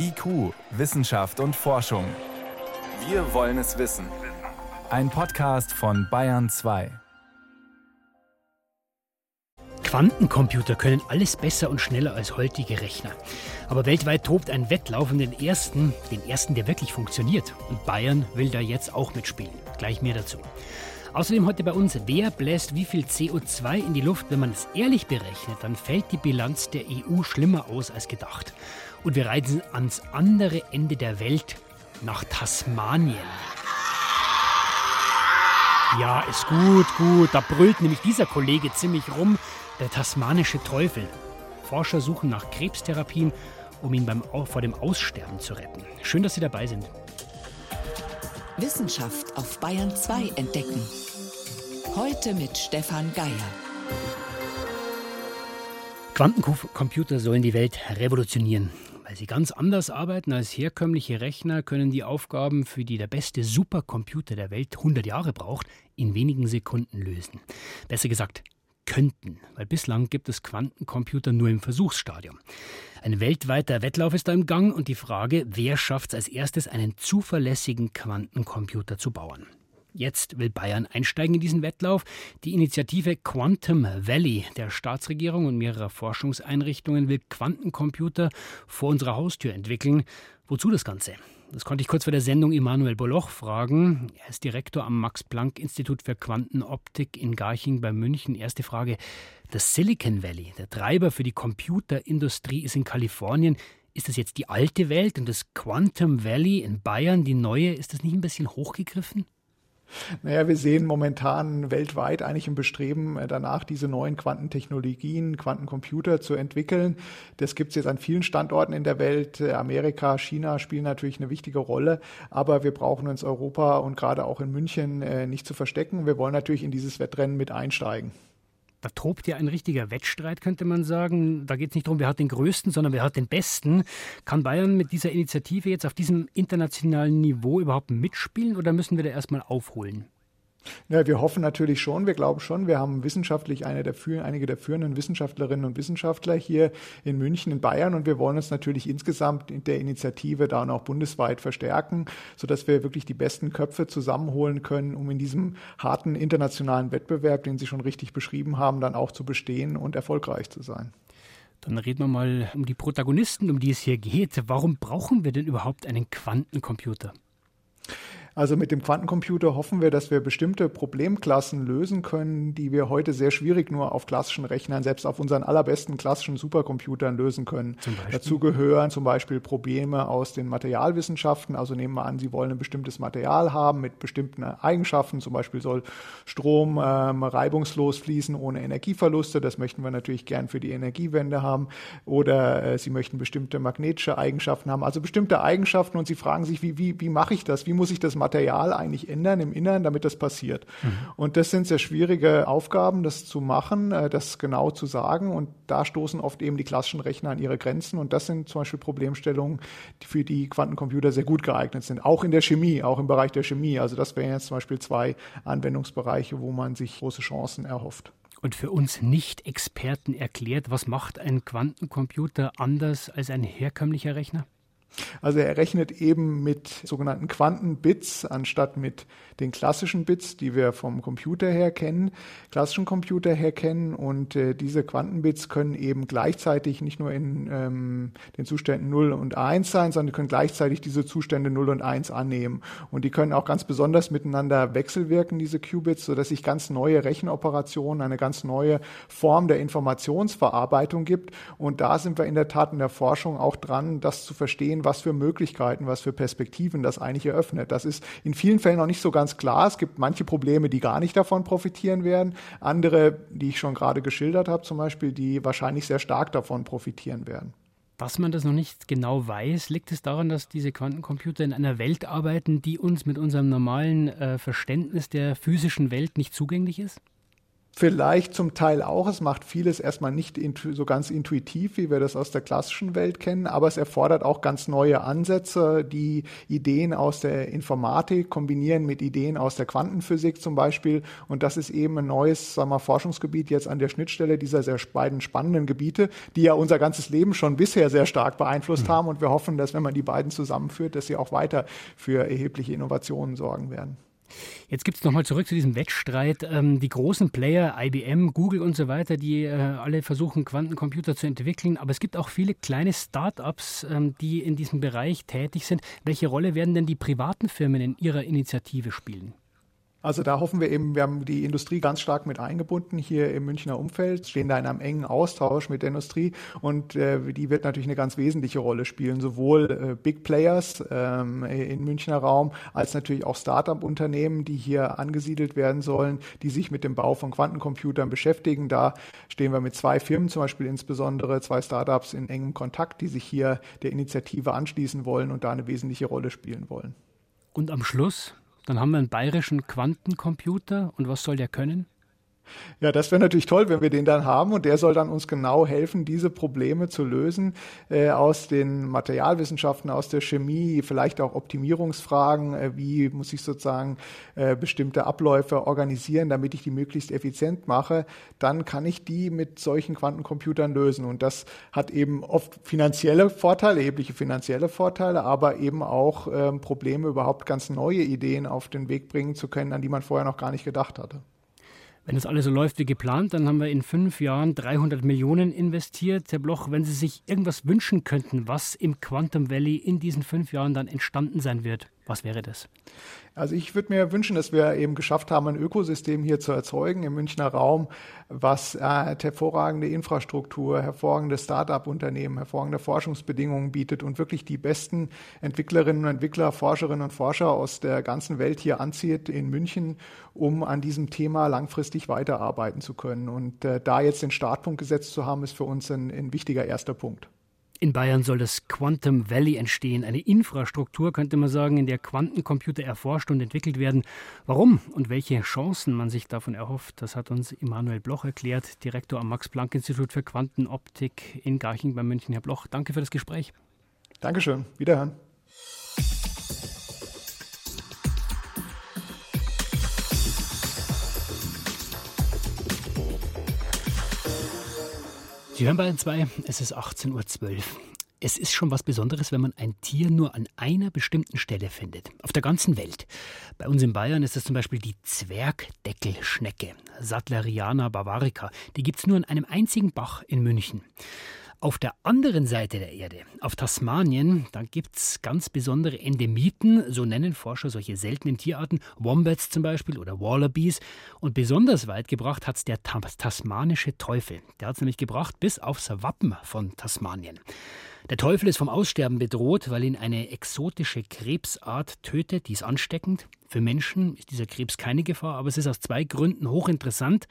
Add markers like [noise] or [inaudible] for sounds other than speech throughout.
IQ, Wissenschaft und Forschung. Wir wollen es wissen. Ein Podcast von Bayern 2. Quantencomputer können alles besser und schneller als heutige Rechner. Aber weltweit tobt ein Wettlauf um den ersten, den ersten, der wirklich funktioniert. Und Bayern will da jetzt auch mitspielen. Gleich mehr dazu. Außerdem heute bei uns, wer bläst wie viel CO2 in die Luft? Wenn man es ehrlich berechnet, dann fällt die Bilanz der EU schlimmer aus als gedacht. Und wir reisen ans andere Ende der Welt, nach Tasmanien. Ja, ist gut, gut. Da brüllt nämlich dieser Kollege ziemlich rum, der tasmanische Teufel. Forscher suchen nach Krebstherapien, um ihn beim, vor dem Aussterben zu retten. Schön, dass Sie dabei sind. Wissenschaft auf Bayern 2 entdecken. Heute mit Stefan Geier. Quantencomputer sollen die Welt revolutionieren. Weil sie ganz anders arbeiten als herkömmliche Rechner, können die Aufgaben, für die der beste Supercomputer der Welt 100 Jahre braucht, in wenigen Sekunden lösen. Besser gesagt, könnten, weil bislang gibt es Quantencomputer nur im Versuchsstadium. Ein weltweiter Wettlauf ist da im Gang und die Frage, wer schafft es als erstes, einen zuverlässigen Quantencomputer zu bauen. Jetzt will Bayern einsteigen in diesen Wettlauf. Die Initiative Quantum Valley der Staatsregierung und mehrerer Forschungseinrichtungen will Quantencomputer vor unserer Haustür entwickeln. Wozu das Ganze? Das konnte ich kurz vor der Sendung Immanuel Boloch fragen. Er ist Direktor am Max-Planck-Institut für Quantenoptik in Garching bei München. Erste Frage. Das Silicon Valley, der Treiber für die Computerindustrie, ist in Kalifornien. Ist das jetzt die alte Welt und das Quantum Valley in Bayern die neue? Ist das nicht ein bisschen hochgegriffen? Naja, wir sehen momentan weltweit eigentlich ein Bestreben äh, danach, diese neuen Quantentechnologien, Quantencomputer zu entwickeln. Das gibt es jetzt an vielen Standorten in der Welt. Äh, Amerika, China spielen natürlich eine wichtige Rolle, aber wir brauchen uns Europa und gerade auch in München äh, nicht zu verstecken. Wir wollen natürlich in dieses Wettrennen mit einsteigen. Da tobt ja ein richtiger Wettstreit, könnte man sagen. Da geht es nicht darum, wer hat den größten, sondern wer hat den besten. Kann Bayern mit dieser Initiative jetzt auf diesem internationalen Niveau überhaupt mitspielen oder müssen wir da erstmal aufholen? Ja, wir hoffen natürlich schon, wir glauben schon, wir haben wissenschaftlich eine der, einige der führenden Wissenschaftlerinnen und Wissenschaftler hier in München, in Bayern und wir wollen uns natürlich insgesamt in der Initiative da auch bundesweit verstärken, sodass wir wirklich die besten Köpfe zusammenholen können, um in diesem harten internationalen Wettbewerb, den Sie schon richtig beschrieben haben, dann auch zu bestehen und erfolgreich zu sein. Dann reden wir mal um die Protagonisten, um die es hier geht. Warum brauchen wir denn überhaupt einen Quantencomputer? Also mit dem Quantencomputer hoffen wir, dass wir bestimmte Problemklassen lösen können, die wir heute sehr schwierig nur auf klassischen Rechnern, selbst auf unseren allerbesten klassischen Supercomputern lösen können. Dazu gehören zum Beispiel Probleme aus den Materialwissenschaften. Also nehmen wir an, Sie wollen ein bestimmtes Material haben mit bestimmten Eigenschaften. Zum Beispiel soll Strom ähm, reibungslos fließen ohne Energieverluste. Das möchten wir natürlich gern für die Energiewende haben. Oder äh, Sie möchten bestimmte magnetische Eigenschaften haben. Also bestimmte Eigenschaften und Sie fragen sich, wie, wie, wie mache ich das? Wie muss ich das Material Material eigentlich ändern im Inneren, damit das passiert. Mhm. Und das sind sehr schwierige Aufgaben, das zu machen, äh, das genau zu sagen. Und da stoßen oft eben die klassischen Rechner an ihre Grenzen. Und das sind zum Beispiel Problemstellungen, für die Quantencomputer sehr gut geeignet sind. Auch in der Chemie, auch im Bereich der Chemie. Also das wären jetzt zum Beispiel zwei Anwendungsbereiche, wo man sich große Chancen erhofft. Und für uns Nicht-Experten erklärt, was macht ein Quantencomputer anders als ein herkömmlicher Rechner? Also er rechnet eben mit sogenannten Quantenbits anstatt mit den klassischen Bits, die wir vom Computer her kennen, klassischen Computer her kennen. Und äh, diese Quantenbits können eben gleichzeitig nicht nur in ähm, den Zuständen 0 und 1 sein, sondern können gleichzeitig diese Zustände 0 und 1 annehmen. Und die können auch ganz besonders miteinander wechselwirken, diese Qubits, sodass sich ganz neue Rechenoperationen, eine ganz neue Form der Informationsverarbeitung gibt. Und da sind wir in der Tat in der Forschung auch dran, das zu verstehen, was für Möglichkeiten, was für Perspektiven das eigentlich eröffnet. Das ist in vielen Fällen noch nicht so ganz klar. Es gibt manche Probleme, die gar nicht davon profitieren werden. Andere, die ich schon gerade geschildert habe, zum Beispiel, die wahrscheinlich sehr stark davon profitieren werden. Was man das noch nicht genau weiß, liegt es daran, dass diese Quantencomputer in einer Welt arbeiten, die uns mit unserem normalen äh, Verständnis der physischen Welt nicht zugänglich ist? Vielleicht zum Teil auch. Es macht vieles erstmal nicht so ganz intuitiv, wie wir das aus der klassischen Welt kennen, aber es erfordert auch ganz neue Ansätze, die Ideen aus der Informatik kombinieren mit Ideen aus der Quantenphysik zum Beispiel. Und das ist eben ein neues sagen wir, Forschungsgebiet jetzt an der Schnittstelle dieser sehr beiden spannenden Gebiete, die ja unser ganzes Leben schon bisher sehr stark beeinflusst mhm. haben. Und wir hoffen, dass wenn man die beiden zusammenführt, dass sie auch weiter für erhebliche Innovationen sorgen werden. Jetzt gibt es nochmal zurück zu diesem Wettstreit. Ähm, die großen Player, IBM, Google und so weiter, die äh, alle versuchen, Quantencomputer zu entwickeln. Aber es gibt auch viele kleine Start-ups, ähm, die in diesem Bereich tätig sind. Welche Rolle werden denn die privaten Firmen in ihrer Initiative spielen? Also da hoffen wir eben, wir haben die Industrie ganz stark mit eingebunden hier im Münchner Umfeld, stehen da in einem engen Austausch mit der Industrie und äh, die wird natürlich eine ganz wesentliche Rolle spielen, sowohl äh, Big Players ähm, im Münchner Raum als natürlich auch Start-up-Unternehmen, die hier angesiedelt werden sollen, die sich mit dem Bau von Quantencomputern beschäftigen. Da stehen wir mit zwei Firmen, zum Beispiel insbesondere zwei Start-ups in engem Kontakt, die sich hier der Initiative anschließen wollen und da eine wesentliche Rolle spielen wollen. Und am Schluss dann haben wir einen bayerischen Quantencomputer. Und was soll der können? Ja, das wäre natürlich toll, wenn wir den dann haben und der soll dann uns genau helfen, diese Probleme zu lösen äh, aus den Materialwissenschaften, aus der Chemie, vielleicht auch Optimierungsfragen, äh, wie muss ich sozusagen äh, bestimmte Abläufe organisieren, damit ich die möglichst effizient mache, dann kann ich die mit solchen Quantencomputern lösen und das hat eben oft finanzielle Vorteile, erhebliche finanzielle Vorteile, aber eben auch ähm, Probleme, überhaupt ganz neue Ideen auf den Weg bringen zu können, an die man vorher noch gar nicht gedacht hatte. Wenn das alles so läuft wie geplant, dann haben wir in fünf Jahren 300 Millionen investiert. Herr Bloch, wenn Sie sich irgendwas wünschen könnten, was im Quantum Valley in diesen fünf Jahren dann entstanden sein wird, was wäre das? Also ich würde mir wünschen, dass wir eben geschafft haben, ein Ökosystem hier zu erzeugen im Münchner Raum, was äh, hervorragende Infrastruktur, hervorragende Start-up-Unternehmen, hervorragende Forschungsbedingungen bietet und wirklich die besten Entwicklerinnen und Entwickler, Forscherinnen und Forscher aus der ganzen Welt hier anzieht in München, um an diesem Thema langfristig weiterarbeiten zu können. Und äh, da jetzt den Startpunkt gesetzt zu haben, ist für uns ein, ein wichtiger erster Punkt. In Bayern soll das Quantum Valley entstehen, eine Infrastruktur, könnte man sagen, in der Quantencomputer erforscht und entwickelt werden. Warum und welche Chancen man sich davon erhofft, das hat uns Immanuel Bloch erklärt, Direktor am Max-Planck-Institut für Quantenoptik in Garching bei München. Herr Bloch, danke für das Gespräch. Dankeschön. Wiederhören. Sie hören Bayern 2, es ist 18.12 Uhr. Es ist schon was Besonderes, wenn man ein Tier nur an einer bestimmten Stelle findet. Auf der ganzen Welt. Bei uns in Bayern ist es zum Beispiel die Zwergdeckelschnecke, Sattleriana bavarica. Die gibt es nur in einem einzigen Bach in München. Auf der anderen Seite der Erde, auf Tasmanien, da gibt es ganz besondere Endemiten, so nennen Forscher solche seltenen Tierarten, Wombats zum Beispiel oder Wallabies. Und besonders weit gebracht hat es der tasmanische Teufel. Der hat es nämlich gebracht bis aufs Wappen von Tasmanien. Der Teufel ist vom Aussterben bedroht, weil ihn eine exotische Krebsart tötet, die ist ansteckend. Für Menschen ist dieser Krebs keine Gefahr, aber es ist aus zwei Gründen hochinteressant.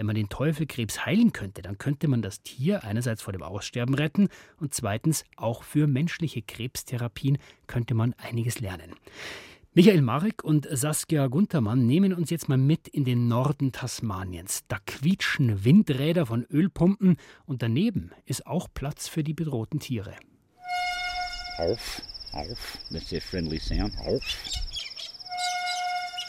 Wenn man den Teufelkrebs heilen könnte, dann könnte man das Tier einerseits vor dem Aussterben retten und zweitens auch für menschliche Krebstherapien könnte man einiges lernen. Michael Marek und Saskia Guntermann nehmen uns jetzt mal mit in den Norden Tasmaniens. Da quietschen Windräder von Ölpumpen und daneben ist auch Platz für die bedrohten Tiere. Auf, auf, that's a friendly sound. Auf.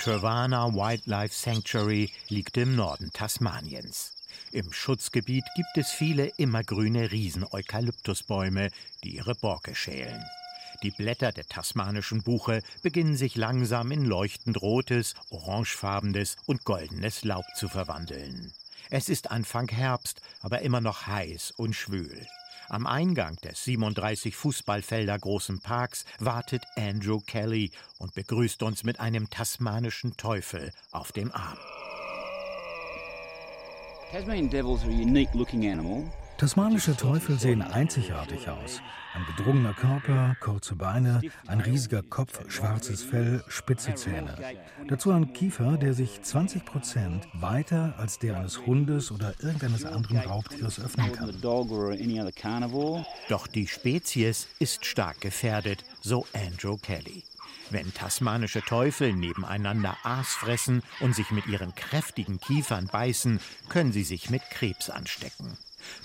Trevana Wildlife Sanctuary liegt im Norden Tasmaniens. Im Schutzgebiet gibt es viele immergrüne Riesen-Eukalyptusbäume, die ihre Borke schälen. Die Blätter der tasmanischen Buche beginnen sich langsam in leuchtend rotes, orangefarbenes und goldenes Laub zu verwandeln. Es ist Anfang Herbst, aber immer noch heiß und schwül. Am Eingang des 37 Fußballfelder großen Parks wartet Andrew Kelly und begrüßt uns mit einem tasmanischen Teufel auf dem Arm. Tasmanian devils are a unique looking animal. Tasmanische Teufel sehen einzigartig aus. Ein gedrungener Körper, kurze Beine, ein riesiger Kopf, schwarzes Fell, spitze Zähne. Dazu ein Kiefer, der sich 20 Prozent weiter als der eines Hundes oder irgendeines anderen Raubtiers öffnen kann. Doch die Spezies ist stark gefährdet, so Andrew Kelly. Wenn tasmanische Teufel nebeneinander Aas fressen und sich mit ihren kräftigen Kiefern beißen, können sie sich mit Krebs anstecken.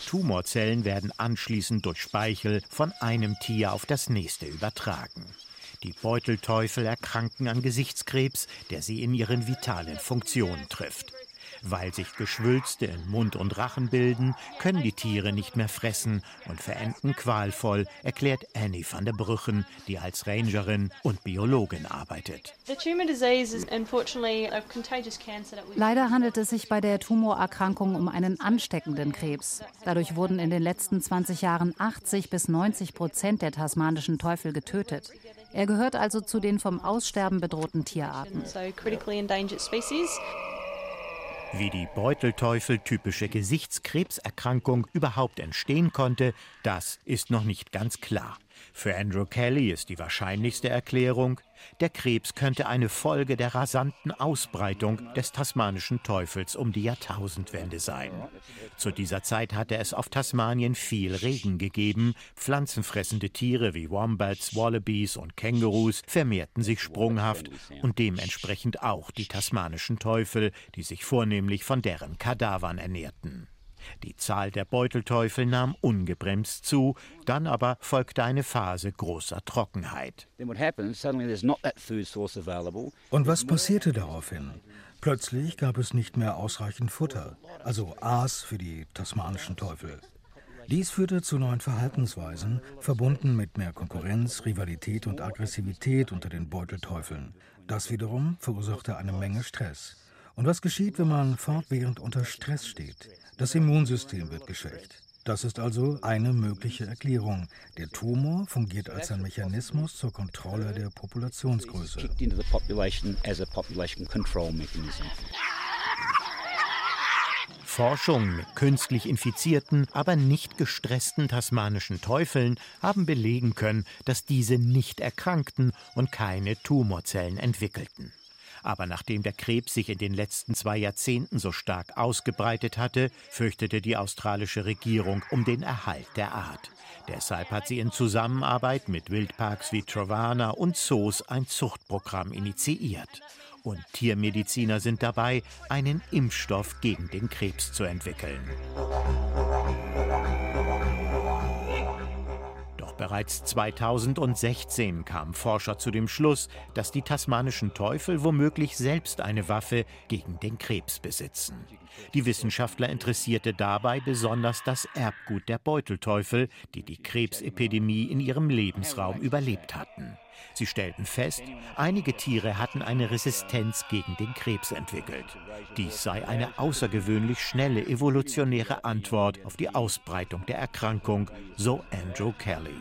Tumorzellen werden anschließend durch Speichel von einem Tier auf das nächste übertragen. Die Beutelteufel erkranken an Gesichtskrebs, der sie in ihren vitalen Funktionen trifft. Weil sich Geschwülste in Mund und Rachen bilden, können die Tiere nicht mehr fressen und verenden qualvoll, erklärt Annie van der Brüchen, die als Rangerin und Biologin arbeitet. Leider handelt es sich bei der Tumorerkrankung um einen ansteckenden Krebs. Dadurch wurden in den letzten 20 Jahren 80 bis 90 Prozent der tasmanischen Teufel getötet. Er gehört also zu den vom Aussterben bedrohten Tierarten. Wie die Beutelteufel-typische Gesichtskrebserkrankung überhaupt entstehen konnte, das ist noch nicht ganz klar. Für Andrew Kelly ist die wahrscheinlichste Erklärung, der Krebs könnte eine Folge der rasanten Ausbreitung des tasmanischen Teufels um die Jahrtausendwende sein. Zu dieser Zeit hatte es auf Tasmanien viel Regen gegeben, pflanzenfressende Tiere wie Wombats, Wallabies und Kängurus vermehrten sich sprunghaft und dementsprechend auch die tasmanischen Teufel, die sich vornehmlich von deren Kadavern ernährten. Die Zahl der Beutelteufel nahm ungebremst zu, dann aber folgte eine Phase großer Trockenheit. Und was passierte daraufhin? Plötzlich gab es nicht mehr ausreichend Futter, also Aas für die tasmanischen Teufel. Dies führte zu neuen Verhaltensweisen, verbunden mit mehr Konkurrenz, Rivalität und Aggressivität unter den Beutelteufeln. Das wiederum verursachte eine Menge Stress. Und was geschieht, wenn man fortwährend unter Stress steht? Das Immunsystem wird geschwächt. Das ist also eine mögliche Erklärung. Der Tumor fungiert als ein Mechanismus zur Kontrolle der Populationsgröße. Forschung mit künstlich infizierten, aber nicht gestressten tasmanischen Teufeln haben belegen können, dass diese nicht erkrankten und keine Tumorzellen entwickelten. Aber nachdem der Krebs sich in den letzten zwei Jahrzehnten so stark ausgebreitet hatte, fürchtete die australische Regierung um den Erhalt der Art. Deshalb hat sie in Zusammenarbeit mit Wildparks wie Trovana und Zoos ein Zuchtprogramm initiiert. Und Tiermediziner sind dabei, einen Impfstoff gegen den Krebs zu entwickeln. Bereits 2016 kamen Forscher zu dem Schluss, dass die tasmanischen Teufel womöglich selbst eine Waffe gegen den Krebs besitzen. Die Wissenschaftler interessierte dabei besonders das Erbgut der Beutelteufel, die die Krebsepidemie in ihrem Lebensraum überlebt hatten. Sie stellten fest, einige Tiere hatten eine Resistenz gegen den Krebs entwickelt. Dies sei eine außergewöhnlich schnelle evolutionäre Antwort auf die Ausbreitung der Erkrankung, so Andrew Kelly.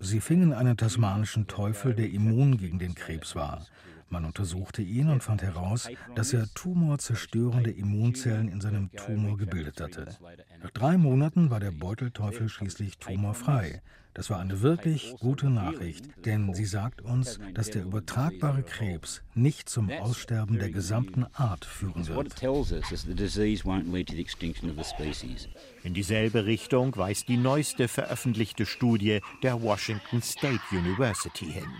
Sie fingen einen tasmanischen Teufel, der immun gegen den Krebs war. Man untersuchte ihn und fand heraus, dass er tumorzerstörende Immunzellen in seinem Tumor gebildet hatte. Nach drei Monaten war der Beutelteufel schließlich tumorfrei. Das war eine wirklich gute Nachricht, denn sie sagt uns, dass der übertragbare Krebs nicht zum Aussterben der gesamten Art führen wird. In dieselbe Richtung weist die neueste veröffentlichte Studie der Washington State University hin.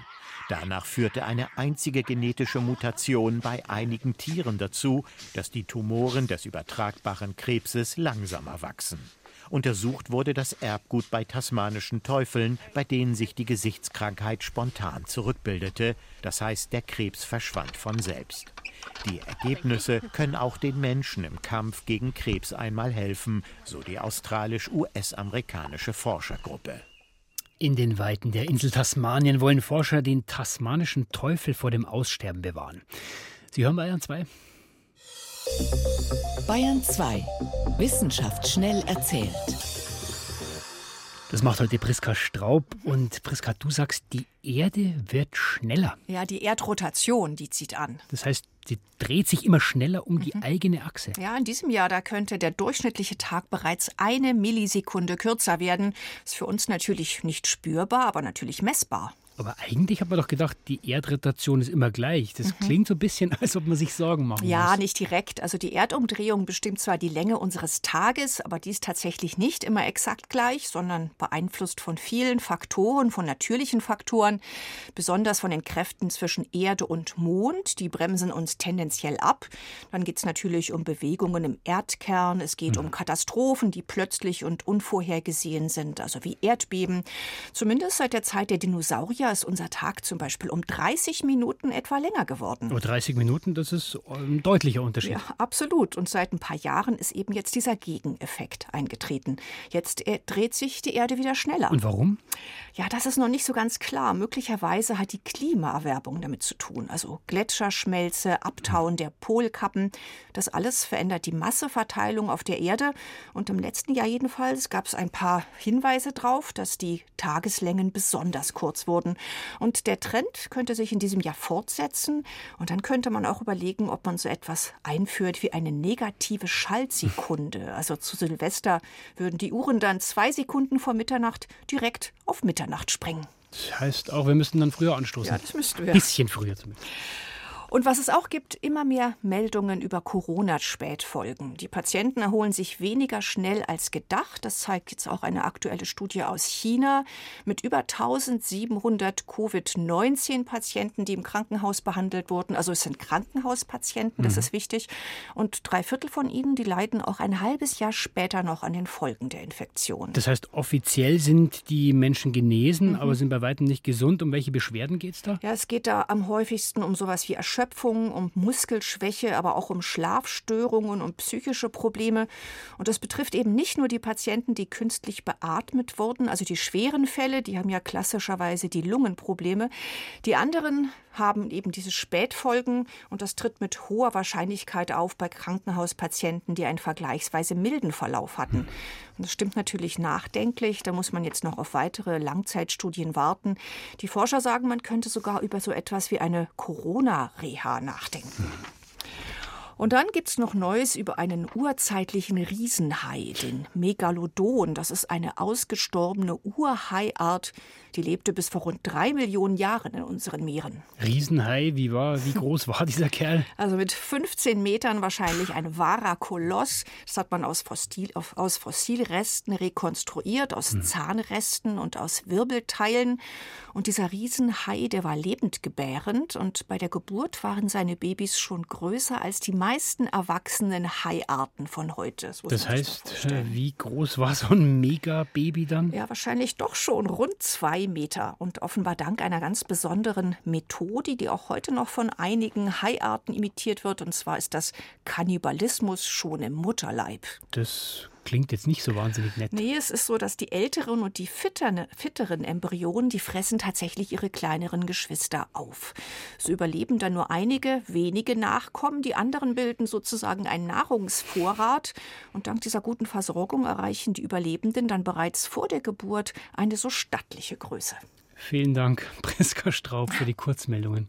Danach führte eine einzige genetische Mutation bei einigen Tieren dazu, dass die Tumoren des übertragbaren Krebses langsamer wachsen. Untersucht wurde das Erbgut bei tasmanischen Teufeln, bei denen sich die Gesichtskrankheit spontan zurückbildete, das heißt der Krebs verschwand von selbst. Die Ergebnisse können auch den Menschen im Kampf gegen Krebs einmal helfen, so die australisch-US-amerikanische Forschergruppe. In den Weiten der Insel Tasmanien wollen Forscher den tasmanischen Teufel vor dem Aussterben bewahren. Sie hören Bayern 2. Bayern 2. Wissenschaft schnell erzählt. Das macht heute Priska Straub. Und Priska, du sagst, die Erde wird schneller. Ja, die Erdrotation, die zieht an. Das heißt, sie dreht sich immer schneller um die mhm. eigene Achse. Ja, in diesem Jahr, da könnte der durchschnittliche Tag bereits eine Millisekunde kürzer werden. Ist für uns natürlich nicht spürbar, aber natürlich messbar. Aber eigentlich hat man doch gedacht, die Erdrotation ist immer gleich. Das mhm. klingt so ein bisschen, [laughs] als ob man sich Sorgen machen ja, muss. Ja, nicht direkt. Also die Erdumdrehung bestimmt zwar die Länge unseres Tages, aber die ist tatsächlich nicht immer exakt gleich, sondern beeinflusst von vielen Faktoren, von natürlichen Faktoren, besonders von den Kräften zwischen Erde und Mond. Die bremsen uns tendenziell ab. Dann geht es natürlich um Bewegungen im Erdkern. Es geht mhm. um Katastrophen, die plötzlich und unvorhergesehen sind, also wie Erdbeben. Zumindest seit der Zeit der Dinosaurier ist unser Tag zum Beispiel um 30 Minuten etwa länger geworden. Aber 30 Minuten, das ist ein deutlicher Unterschied. Ja, absolut. Und seit ein paar Jahren ist eben jetzt dieser Gegeneffekt eingetreten. Jetzt äh, dreht sich die Erde wieder schneller. Und warum? Ja, das ist noch nicht so ganz klar. Möglicherweise hat die Klimaerwerbung damit zu tun. Also Gletscherschmelze, Abtauen der Polkappen. Das alles verändert die Masseverteilung auf der Erde. Und im letzten Jahr jedenfalls gab es ein paar Hinweise darauf, dass die Tageslängen besonders kurz wurden. Und der Trend könnte sich in diesem Jahr fortsetzen. Und dann könnte man auch überlegen, ob man so etwas einführt wie eine negative Schaltsekunde. [laughs] Also zu Silvester würden die Uhren dann zwei Sekunden vor Mitternacht direkt auf Mitternacht springen. Das heißt auch, wir müssten dann früher anstoßen. Ja, das müssten wir. Ein bisschen früher zumindest. Und was es auch gibt, immer mehr Meldungen über Corona-Spätfolgen. Die Patienten erholen sich weniger schnell als gedacht. Das zeigt jetzt auch eine aktuelle Studie aus China mit über 1700 Covid-19-Patienten, die im Krankenhaus behandelt wurden. Also es sind Krankenhauspatienten, das mhm. ist wichtig. Und drei Viertel von ihnen, die leiden auch ein halbes Jahr später noch an den Folgen der Infektion. Das heißt, offiziell sind die Menschen genesen, mhm. aber sind bei weitem nicht gesund. Um welche Beschwerden geht es da? Ja, es geht da am häufigsten um sowas wie Erschöpfung Erschöpfung, um Muskelschwäche, aber auch um Schlafstörungen und psychische Probleme. Und das betrifft eben nicht nur die Patienten, die künstlich beatmet wurden, also die schweren Fälle, die haben ja klassischerweise die Lungenprobleme. Die anderen haben eben diese Spätfolgen und das tritt mit hoher Wahrscheinlichkeit auf bei Krankenhauspatienten, die einen vergleichsweise milden Verlauf hatten. Und das stimmt natürlich nachdenklich. Da muss man jetzt noch auf weitere Langzeitstudien warten. Die Forscher sagen, man könnte sogar über so etwas wie eine Corona-Reha nachdenken. Und dann gibt es noch Neues über einen urzeitlichen Riesenhai, den Megalodon. Das ist eine ausgestorbene Urhaiart, die lebte bis vor rund drei Millionen Jahren in unseren Meeren. Riesenhai, wie, war, wie groß war dieser Kerl? Also mit 15 Metern wahrscheinlich ein wahrer Koloss. Das hat man aus, Fossil, aus Fossilresten rekonstruiert, aus hm. Zahnresten und aus Wirbelteilen. Und dieser Riesenhai, der war lebendgebärend und bei der Geburt waren seine Babys schon größer als die meisten erwachsenen Haiarten von heute. Das, das heißt, wie groß war so ein Mega-Baby dann? Ja, wahrscheinlich doch schon rund zwei drei Meter und offenbar dank einer ganz besonderen Methode, die auch heute noch von einigen Haiarten imitiert wird. Und zwar ist das Kannibalismus schon im Mutterleib. Das klingt jetzt nicht so wahnsinnig nett. Nee, es ist so, dass die älteren und die fitteren, fitteren Embryonen, die fressen tatsächlich ihre kleineren Geschwister auf. So überleben dann nur einige wenige Nachkommen. Die anderen bilden sozusagen einen Nahrungsvorrat. Und dank dieser guten Versorgung erreichen die Überlebenden dann bereits vor der Geburt eine so stattliche Größe. Vielen Dank, [laughs] Priska Straub, für die Kurzmeldungen.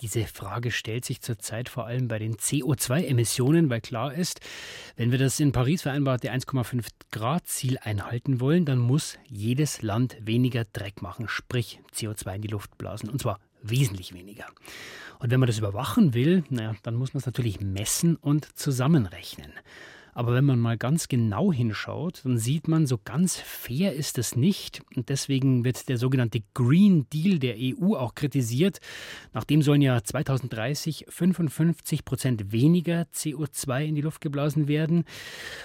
Diese Frage stellt sich zurzeit vor allem bei den CO2-Emissionen, weil klar ist, wenn wir das in Paris vereinbarte 1,5 Grad Ziel einhalten wollen, dann muss jedes Land weniger Dreck machen, sprich CO2 in die Luft blasen, und zwar wesentlich weniger. Und wenn man das überwachen will, naja, dann muss man es natürlich messen und zusammenrechnen. Aber wenn man mal ganz genau hinschaut, dann sieht man, so ganz fair ist es nicht. Und deswegen wird der sogenannte Green Deal der EU auch kritisiert. Nachdem sollen ja 2030 55 Prozent weniger CO2 in die Luft geblasen werden.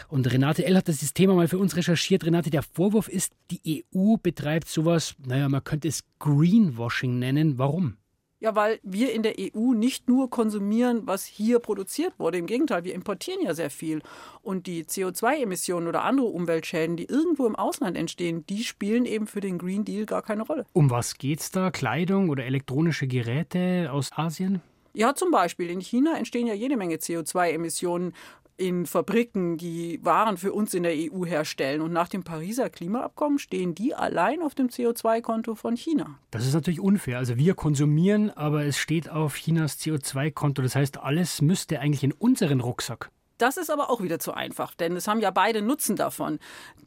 Und Renate L. hat das Thema mal für uns recherchiert. Renate, der Vorwurf ist, die EU betreibt sowas, naja, man könnte es Greenwashing nennen. Warum? Ja, weil wir in der EU nicht nur konsumieren, was hier produziert wurde. Im Gegenteil, wir importieren ja sehr viel. Und die CO2-Emissionen oder andere Umweltschäden, die irgendwo im Ausland entstehen, die spielen eben für den Green Deal gar keine Rolle. Um was geht's da? Kleidung oder elektronische Geräte aus Asien? Ja, zum Beispiel. In China entstehen ja jede Menge CO2-Emissionen in Fabriken, die Waren für uns in der EU herstellen. Und nach dem Pariser Klimaabkommen stehen die allein auf dem CO2-Konto von China. Das ist natürlich unfair. Also wir konsumieren, aber es steht auf Chinas CO2-Konto. Das heißt, alles müsste eigentlich in unseren Rucksack. Das ist aber auch wieder zu einfach, denn es haben ja beide Nutzen davon.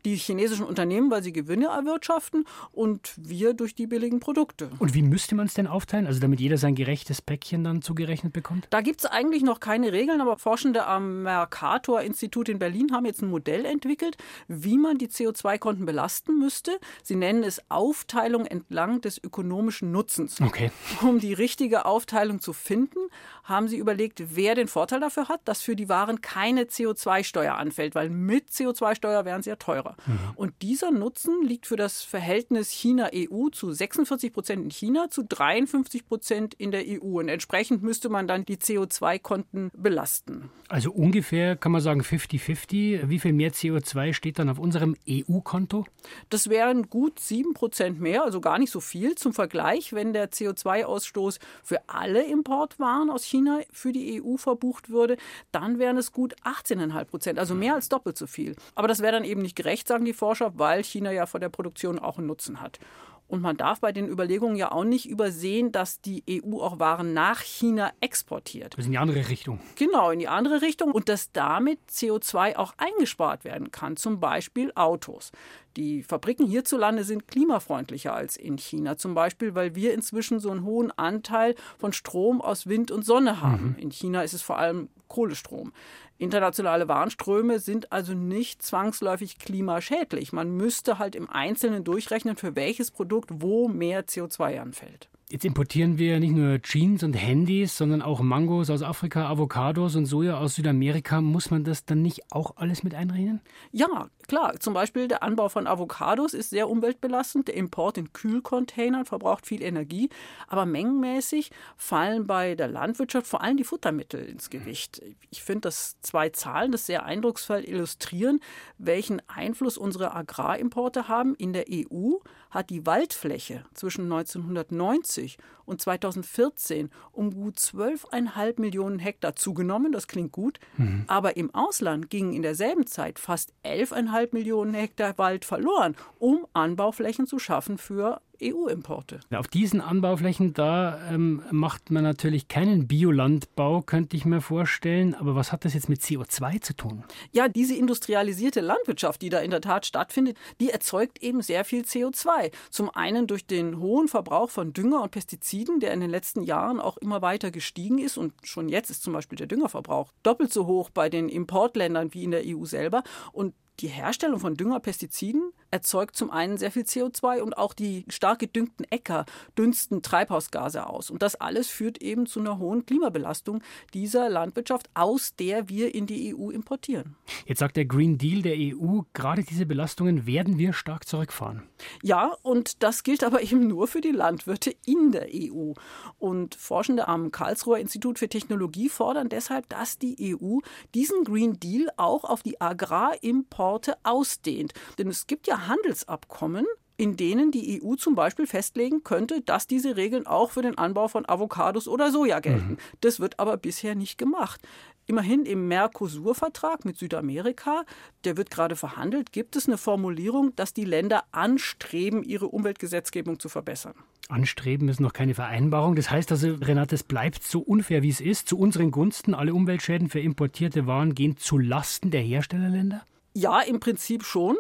Die chinesischen Unternehmen, weil sie Gewinne erwirtschaften und wir durch die billigen Produkte. Und wie müsste man es denn aufteilen, also damit jeder sein gerechtes Päckchen dann zugerechnet bekommt? Da gibt es eigentlich noch keine Regeln, aber Forschende am Mercator-Institut in Berlin haben jetzt ein Modell entwickelt, wie man die CO2-Konten belasten müsste. Sie nennen es Aufteilung entlang des ökonomischen Nutzens. Okay. Um die richtige Aufteilung zu finden, haben sie überlegt, wer den Vorteil dafür hat, dass für die Waren keine keine CO2-Steuer anfällt, weil mit CO2-Steuer wären sie ja teurer. Mhm. Und dieser Nutzen liegt für das Verhältnis China-EU zu 46 Prozent in China zu 53 Prozent in der EU. Und entsprechend müsste man dann die CO2-Konten belasten. Also ungefähr kann man sagen 50-50. Wie viel mehr CO2 steht dann auf unserem EU-Konto? Das wären gut 7 Prozent mehr, also gar nicht so viel. Zum Vergleich, wenn der CO2-Ausstoß für alle Importwaren aus China für die EU verbucht würde, dann wären es gut gut 18,5 Prozent, also mehr als doppelt so viel. Aber das wäre dann eben nicht gerecht, sagen die Forscher, weil China ja vor der Produktion auch einen Nutzen hat. Und man darf bei den Überlegungen ja auch nicht übersehen, dass die EU auch Waren nach China exportiert. Das ist in die andere Richtung. Genau, in die andere Richtung. Und dass damit CO2 auch eingespart werden kann, zum Beispiel Autos. Die Fabriken hierzulande sind klimafreundlicher als in China, zum Beispiel, weil wir inzwischen so einen hohen Anteil von Strom aus Wind und Sonne haben. Mhm. In China ist es vor allem Kohlestrom. Internationale Warnströme sind also nicht zwangsläufig klimaschädlich. Man müsste halt im Einzelnen durchrechnen, für welches Produkt wo mehr CO2 anfällt. Jetzt importieren wir nicht nur Jeans und Handys, sondern auch Mangos aus Afrika, Avocados und Soja aus Südamerika. Muss man das dann nicht auch alles mit einrechnen? Ja, klar. Zum Beispiel der Anbau von Avocados ist sehr umweltbelastend. Der Import in Kühlcontainern verbraucht viel Energie. Aber mengenmäßig fallen bei der Landwirtschaft vor allem die Futtermittel ins Gewicht. Ich finde, dass zwei Zahlen das sehr eindrucksvoll illustrieren, welchen Einfluss unsere Agrarimporte haben. In der EU hat die Waldfläche zwischen 1990 und 2014 um gut 12,5 Millionen Hektar zugenommen. Das klingt gut. Mhm. Aber im Ausland gingen in derselben Zeit fast 11,5 Millionen Hektar Wald verloren, um Anbauflächen zu schaffen für EU-Importe. Auf diesen Anbauflächen, da ähm, macht man natürlich keinen Biolandbau, könnte ich mir vorstellen. Aber was hat das jetzt mit CO2 zu tun? Ja, diese industrialisierte Landwirtschaft, die da in der Tat stattfindet, die erzeugt eben sehr viel CO2. Zum einen durch den hohen Verbrauch von Dünger und Pestiziden, der in den letzten Jahren auch immer weiter gestiegen ist. Und schon jetzt ist zum Beispiel der Düngerverbrauch doppelt so hoch bei den Importländern wie in der EU selber. Und die Herstellung von Düngerpestiziden erzeugt zum einen sehr viel CO2 und auch die stark gedüngten Äcker dünsten Treibhausgase aus. Und das alles führt eben zu einer hohen Klimabelastung dieser Landwirtschaft, aus der wir in die EU importieren. Jetzt sagt der Green Deal der EU, gerade diese Belastungen werden wir stark zurückfahren. Ja, und das gilt aber eben nur für die Landwirte in der EU. Und Forschende am Karlsruher Institut für Technologie fordern deshalb, dass die EU diesen Green Deal auch auf die Agrarimporte ausdehnt. Denn es gibt ja Handelsabkommen, in denen die EU zum Beispiel festlegen könnte, dass diese Regeln auch für den Anbau von Avocados oder Soja gelten. Mhm. Das wird aber bisher nicht gemacht. Immerhin im Mercosur-Vertrag mit Südamerika, der wird gerade verhandelt, gibt es eine Formulierung, dass die Länder anstreben, ihre Umweltgesetzgebung zu verbessern. Anstreben ist noch keine Vereinbarung. Das heißt also, Renate, es bleibt so unfair, wie es ist, zu unseren Gunsten. Alle Umweltschäden für importierte Waren gehen zu Lasten der Herstellerländer? Ja, im Prinzip schon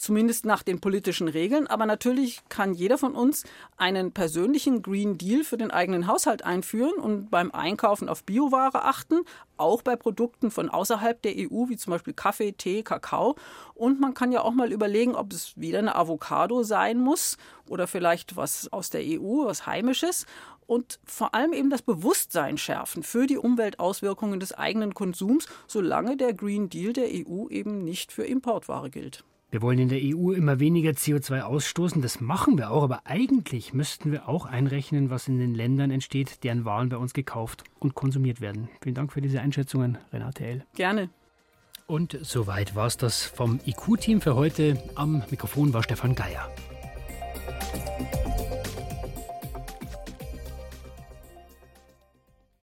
zumindest nach den politischen Regeln. Aber natürlich kann jeder von uns einen persönlichen Green Deal für den eigenen Haushalt einführen und beim Einkaufen auf Bioware achten, auch bei Produkten von außerhalb der EU, wie zum Beispiel Kaffee, Tee, Kakao. Und man kann ja auch mal überlegen, ob es wieder eine Avocado sein muss oder vielleicht was aus der EU, was Heimisches und vor allem eben das Bewusstsein schärfen für die Umweltauswirkungen des eigenen Konsums, solange der Green Deal der EU eben nicht für Importware gilt. Wir wollen in der EU immer weniger CO2 ausstoßen. Das machen wir auch. Aber eigentlich müssten wir auch einrechnen, was in den Ländern entsteht, deren Waren bei uns gekauft und konsumiert werden. Vielen Dank für diese Einschätzungen, Renate L. Gerne. Und soweit war es das vom IQ-Team für heute. Am Mikrofon war Stefan Geier.